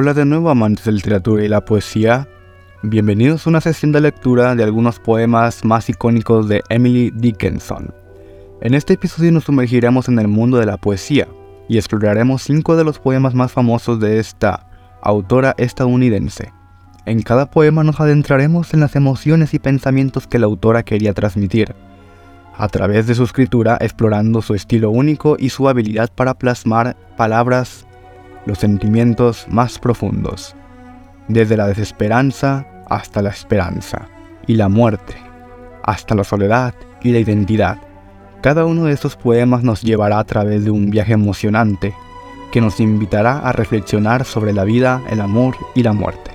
Hola de nuevo amantes de la literatura y la poesía. Bienvenidos a una sesión de lectura de algunos poemas más icónicos de Emily Dickinson. En este episodio nos sumergiremos en el mundo de la poesía y exploraremos cinco de los poemas más famosos de esta autora estadounidense. En cada poema nos adentraremos en las emociones y pensamientos que la autora quería transmitir, a través de su escritura explorando su estilo único y su habilidad para plasmar palabras los sentimientos más profundos, desde la desesperanza hasta la esperanza, y la muerte, hasta la soledad y la identidad. Cada uno de estos poemas nos llevará a través de un viaje emocionante que nos invitará a reflexionar sobre la vida, el amor y la muerte.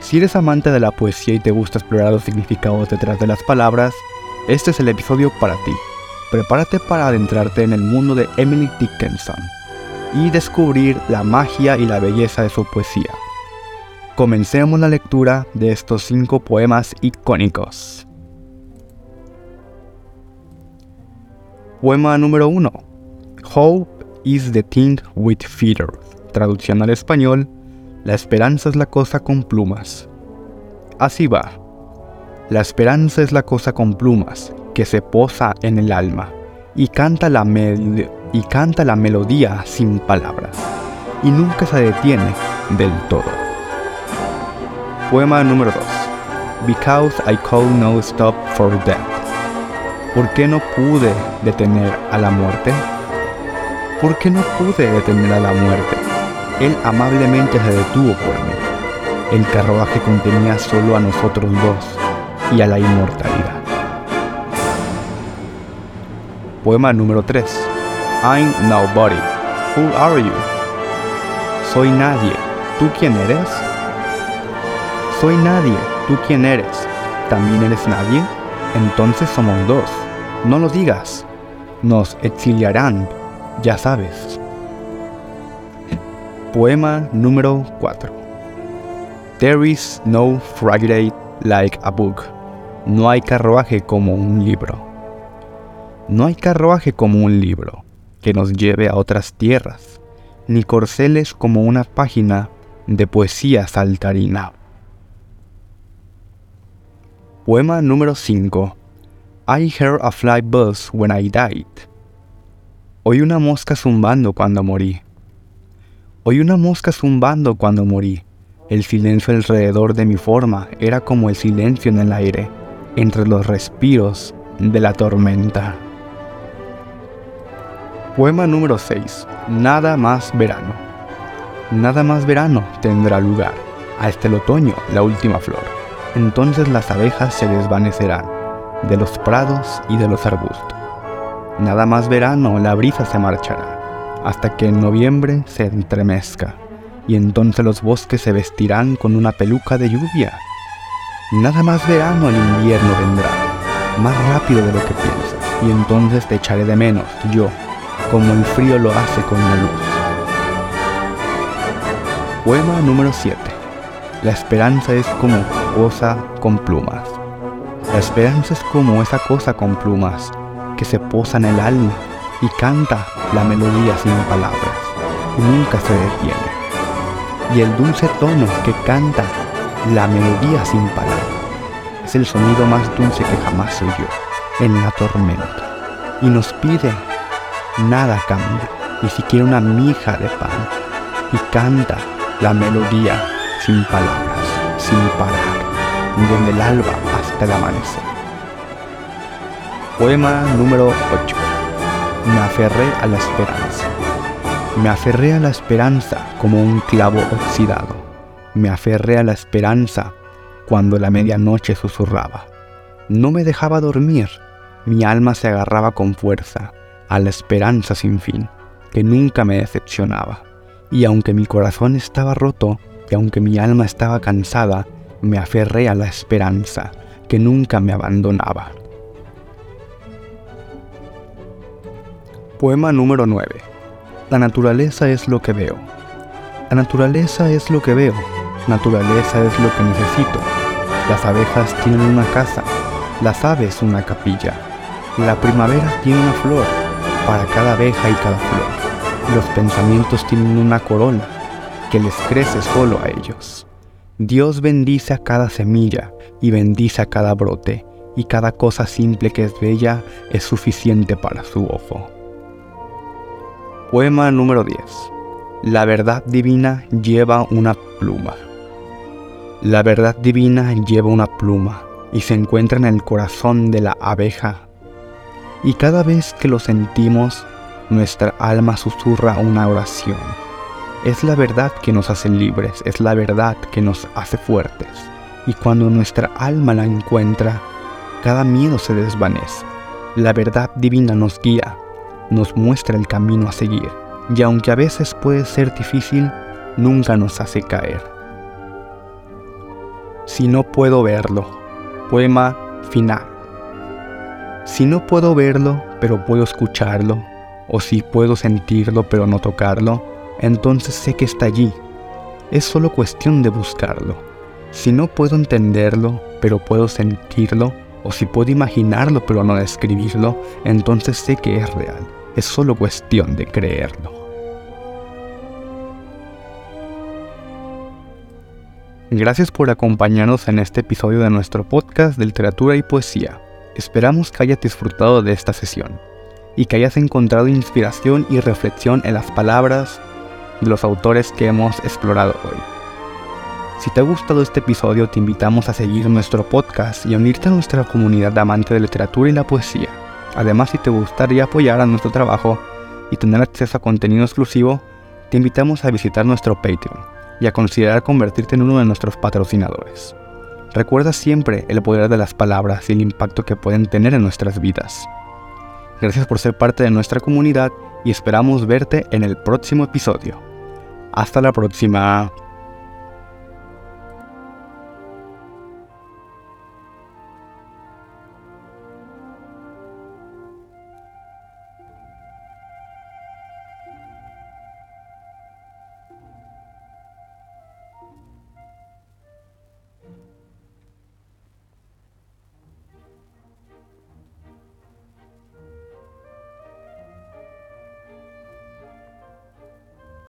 Si eres amante de la poesía y te gusta explorar los significados detrás de las palabras, este es el episodio para ti. Prepárate para adentrarte en el mundo de Emily Dickinson y descubrir la magia y la belleza de su poesía. Comencemos la lectura de estos cinco poemas icónicos. Poema número 1. Hope is the thing with feathers. Traducción al español, la esperanza es la cosa con plumas. Así va. La esperanza es la cosa con plumas que se posa en el alma y canta la, y canta la melodía sin palabras y nunca se detiene del todo. Poema número 2. Because I call no stop for death. ¿Por qué no pude detener a la muerte? ¿Por qué no pude detener a la muerte? Él amablemente se detuvo por mí. El carruaje contenía solo a nosotros dos y a la inmortalidad. Poema número 3. I'm nobody. Who are you? Soy nadie. ¿Tú quién eres? Soy nadie. ¿Tú quién eres? ¿También eres nadie? Entonces somos dos. No lo digas. Nos exiliarán. Ya sabes. Poema número 4. There is no Friday like a book. No hay carruaje como un libro. No hay carruaje como un libro que nos lleve a otras tierras, ni corceles como una página de poesía saltarina. Poema número 5. I heard a fly buzz when I died. Oí una mosca zumbando cuando morí. Oí una mosca zumbando cuando morí. El silencio alrededor de mi forma era como el silencio en el aire, entre los respiros de la tormenta. Poema número 6. Nada más verano. Nada más verano tendrá lugar. Hasta el otoño, la última flor. Entonces las abejas se desvanecerán de los prados y de los arbustos. Nada más verano, la brisa se marchará, hasta que en noviembre se entremezca, y entonces los bosques se vestirán con una peluca de lluvia. Nada más verano el invierno vendrá, más rápido de lo que piensas, y entonces te echaré de menos, yo, como el frío lo hace con la luz. Poema número 7. La esperanza es como cosa con plumas. La esperanza es como esa cosa con plumas que se posa en el alma y canta la melodía sin palabras y nunca se detiene. Y el dulce tono que canta la melodía sin palabras es el sonido más dulce que jamás oyó en la tormenta y nos pide nada cambia, ni siquiera una mija de pan, y canta la melodía sin palabras, sin parar, desde el alba hasta el amanecer. Poema número 8. Me aferré a la esperanza. Me aferré a la esperanza como un clavo oxidado. Me aferré a la esperanza cuando la medianoche susurraba. No me dejaba dormir. Mi alma se agarraba con fuerza a la esperanza sin fin, que nunca me decepcionaba. Y aunque mi corazón estaba roto, y aunque mi alma estaba cansada, me aferré a la esperanza, que nunca me abandonaba. Poema número 9. La naturaleza es lo que veo. La naturaleza es lo que veo. Naturaleza es lo que necesito. Las abejas tienen una casa. Las aves una capilla. La primavera tiene una flor para cada abeja y cada flor. Los pensamientos tienen una corona. que les crece solo a ellos. Dios bendice a cada semilla y bendice a cada brote, y cada cosa simple que es bella es suficiente para su ojo. Poema número 10. La verdad divina lleva una pluma. La verdad divina lleva una pluma y se encuentra en el corazón de la abeja. Y cada vez que lo sentimos, nuestra alma susurra una oración. Es la verdad que nos hace libres, es la verdad que nos hace fuertes. Y cuando nuestra alma la encuentra, cada miedo se desvanece. La verdad divina nos guía, nos muestra el camino a seguir. Y aunque a veces puede ser difícil, nunca nos hace caer. Si no puedo verlo, poema final. Si no puedo verlo, pero puedo escucharlo, o si puedo sentirlo pero no tocarlo, entonces sé que está allí. Es solo cuestión de buscarlo. Si no puedo entenderlo, pero puedo sentirlo, o si puedo imaginarlo pero no describirlo, entonces sé que es real. Es solo cuestión de creerlo. Gracias por acompañarnos en este episodio de nuestro podcast de literatura y poesía. Esperamos que hayas disfrutado de esta sesión y que hayas encontrado inspiración y reflexión en las palabras de los autores que hemos explorado hoy. Si te ha gustado este episodio, te invitamos a seguir nuestro podcast y a unirte a nuestra comunidad de amantes de literatura y la poesía. Además, si te gustaría apoyar a nuestro trabajo y tener acceso a contenido exclusivo, te invitamos a visitar nuestro Patreon y a considerar convertirte en uno de nuestros patrocinadores. Recuerda siempre el poder de las palabras y el impacto que pueden tener en nuestras vidas. Gracias por ser parte de nuestra comunidad y esperamos verte en el próximo episodio. Hasta la próxima.